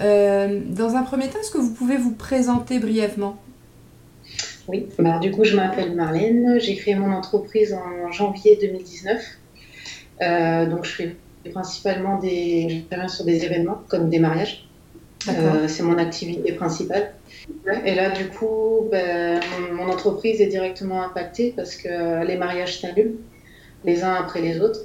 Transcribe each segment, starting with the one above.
dans un premier temps, est-ce que vous pouvez vous présenter brièvement? Oui, bah, du coup, je m'appelle Marlène. J'ai créé mon entreprise en janvier 2019. donc, je fais principalement des sur des événements comme des mariages. c'est mon activité principale. Et là, du coup, ben, mon, entreprise est directement impactée parce que les mariages s'annulent les uns après les autres.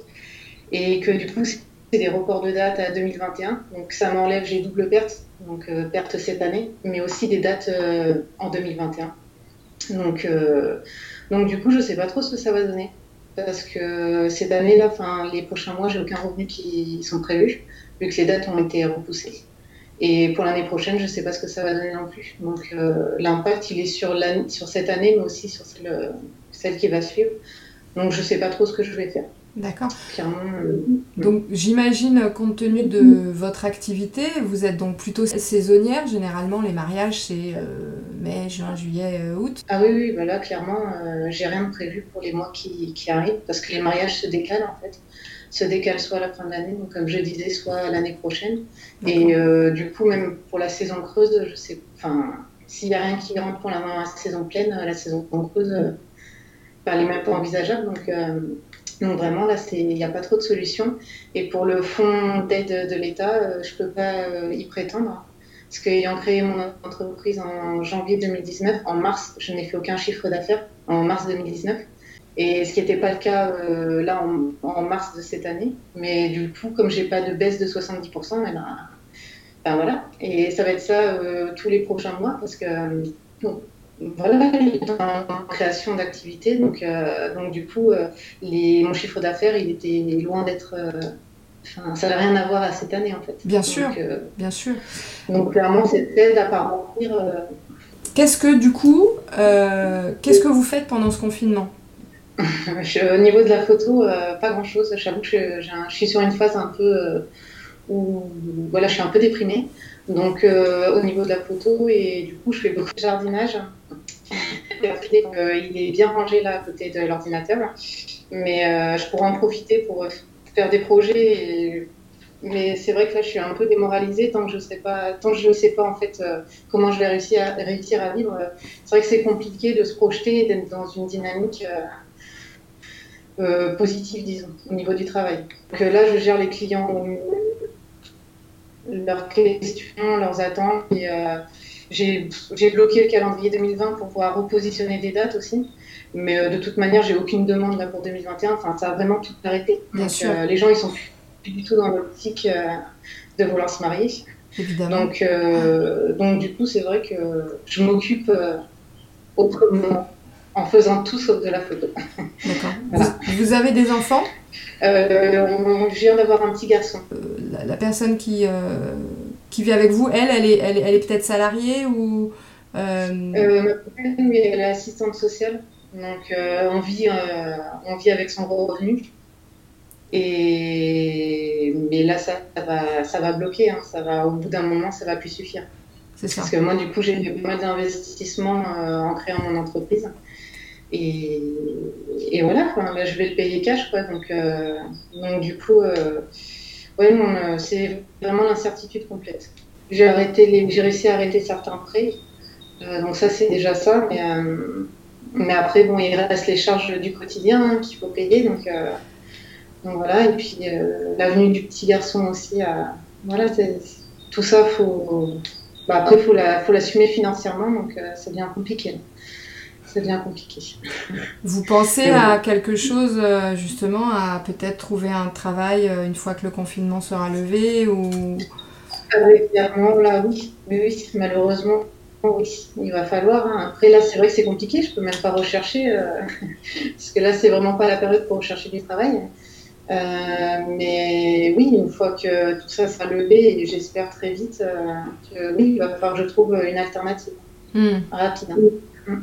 Et que du coup, c'est des reports de date à 2021. Donc ça m'enlève, j'ai double perte. Donc euh, perte cette année, mais aussi des dates euh, en 2021. Donc, euh, donc du coup, je ne sais pas trop ce que ça va donner. Parce que cette année-là, les prochains mois, j'ai aucun revenu qui sont prévus, vu que les dates ont été repoussées. Et pour l'année prochaine, je ne sais pas ce que ça va donner non plus. Donc l'impact, il est sur, cette année, mais aussi sur celle qui va suivre. Donc je ne sais pas trop ce que je vais faire. D'accord. Euh, donc j'imagine, compte tenu de votre activité, vous êtes donc plutôt saisonnière. Généralement, les mariages, c'est euh, mai, juin, juillet, euh, août. Ah oui, oui, voilà, clairement, j'ai rien de prévu pour les mois qui, qui, arrivent parce que les mariages se décalent en fait. Se décalent soit à la fin de l'année, donc comme je disais, soit l'année prochaine. Et du coup, même pour la saison creuse, je sais, enfin, s'il n'y a rien qui rentre pour la, saison pleine, la saison creuse, elle n'est même pas envisageable. Donc, donc vraiment, là, il n'y a pas trop de solutions. Et pour le fonds d'aide de l'État, euh, je ne peux pas euh, y prétendre. Parce qu'ayant créé mon entreprise en janvier 2019, en mars, je n'ai fait aucun chiffre d'affaires en mars 2019. Et ce qui n'était pas le cas euh, là en, mars de cette année. Mais du coup, comme j'ai pas de baisse de 70%, eh ben, ben, voilà. Et ça va être ça tous les prochains mois parce que voilà, en création d'activité. Donc, euh, donc, du coup, euh, les, mon chiffre d'affaires, il était loin d'être. Euh, enfin, ça n'a rien à voir à cette année, en fait. Bien sûr, bien sûr. Donc, clairement, part mentir. Qu'est-ce que, du coup, qu'est-ce que vous faites pendant ce confinement? Au niveau de la photo, pas grand-chose. J'avoue que je, je, suis sur une phase un peu où voilà, je suis un peu déprimée. Donc, au niveau de la photo, et du coup, je fais beaucoup de jardinage. Euh, il est bien rangé là à côté de l'ordinateur, mais euh, je pourrais en profiter pour euh, faire des projets. Mais c'est vrai que là, je suis un peu démoralisée tant que je sais pas, tant que je sais pas en fait comment je vais réussir à, réussir à vivre. C'est vrai que c'est compliqué de se projeter, d'être dans une dynamique positive, disons, au niveau du travail. Là, je gère les clients, leurs questions, leurs attentes et j'ai bloqué le calendrier 2020 pour pouvoir repositionner des dates aussi. Mais euh, de toute manière, j'ai aucune demande là pour 2021. Enfin, ça a vraiment tout arrêté. Bien sûr. Euh, les gens, ils sont plus du tout dans l'optique euh, de vouloir se marier. Évidemment. Donc, donc du coup, c'est vrai que je m'occupe autrement en faisant tout sauf de la photo. D'accord. Vous, avez des enfants? Je viens d'avoir un petit garçon. la, personne qui qui vit avec vous, elle, elle est, elle, est peut-être salariée ou euh... Euh, ma copine, elle est assistante sociale, donc euh, on vit, on vit avec son revenu. Et mais là, ça, va, ça va bloquer. Hein. ça va, au bout d'un moment, ça va plus suffire. C'est ça. Parce que moi, du coup, j'ai fait pas mal d'investissements en créant mon entreprise. Et, et voilà, là, je vais le payer cash, quoi. Donc, donc du coup oui, euh, c'est vraiment l'incertitude complète. J'ai arrêté j'ai réussi à arrêter certains prêts, euh, donc ça c'est déjà ça. Mais, euh, mais après bon, il reste les charges du quotidien hein, qu'il faut payer, donc, voilà. Et puis l'avenue du petit garçon aussi, voilà, tout ça faut. Bah, après faut la, faut l'assumer financièrement, donc c'est bien compliqué ça devient compliqué. Vous pensez à quelque chose, euh, justement, à peut-être trouver un travail euh, une fois que le confinement sera levé ou... Oui, clairement, là, oui. Mais oui, malheureusement, oui, il va falloir. Hein. Après, là, c'est vrai que c'est compliqué, je peux même pas rechercher, euh, parce que là, c'est vraiment pas la période pour rechercher du travail. mais oui, une fois que tout ça sera levé, et j'espère très vite, que, oui, il va falloir que je trouve une alternative hmm. rapide. Hein. Hmm.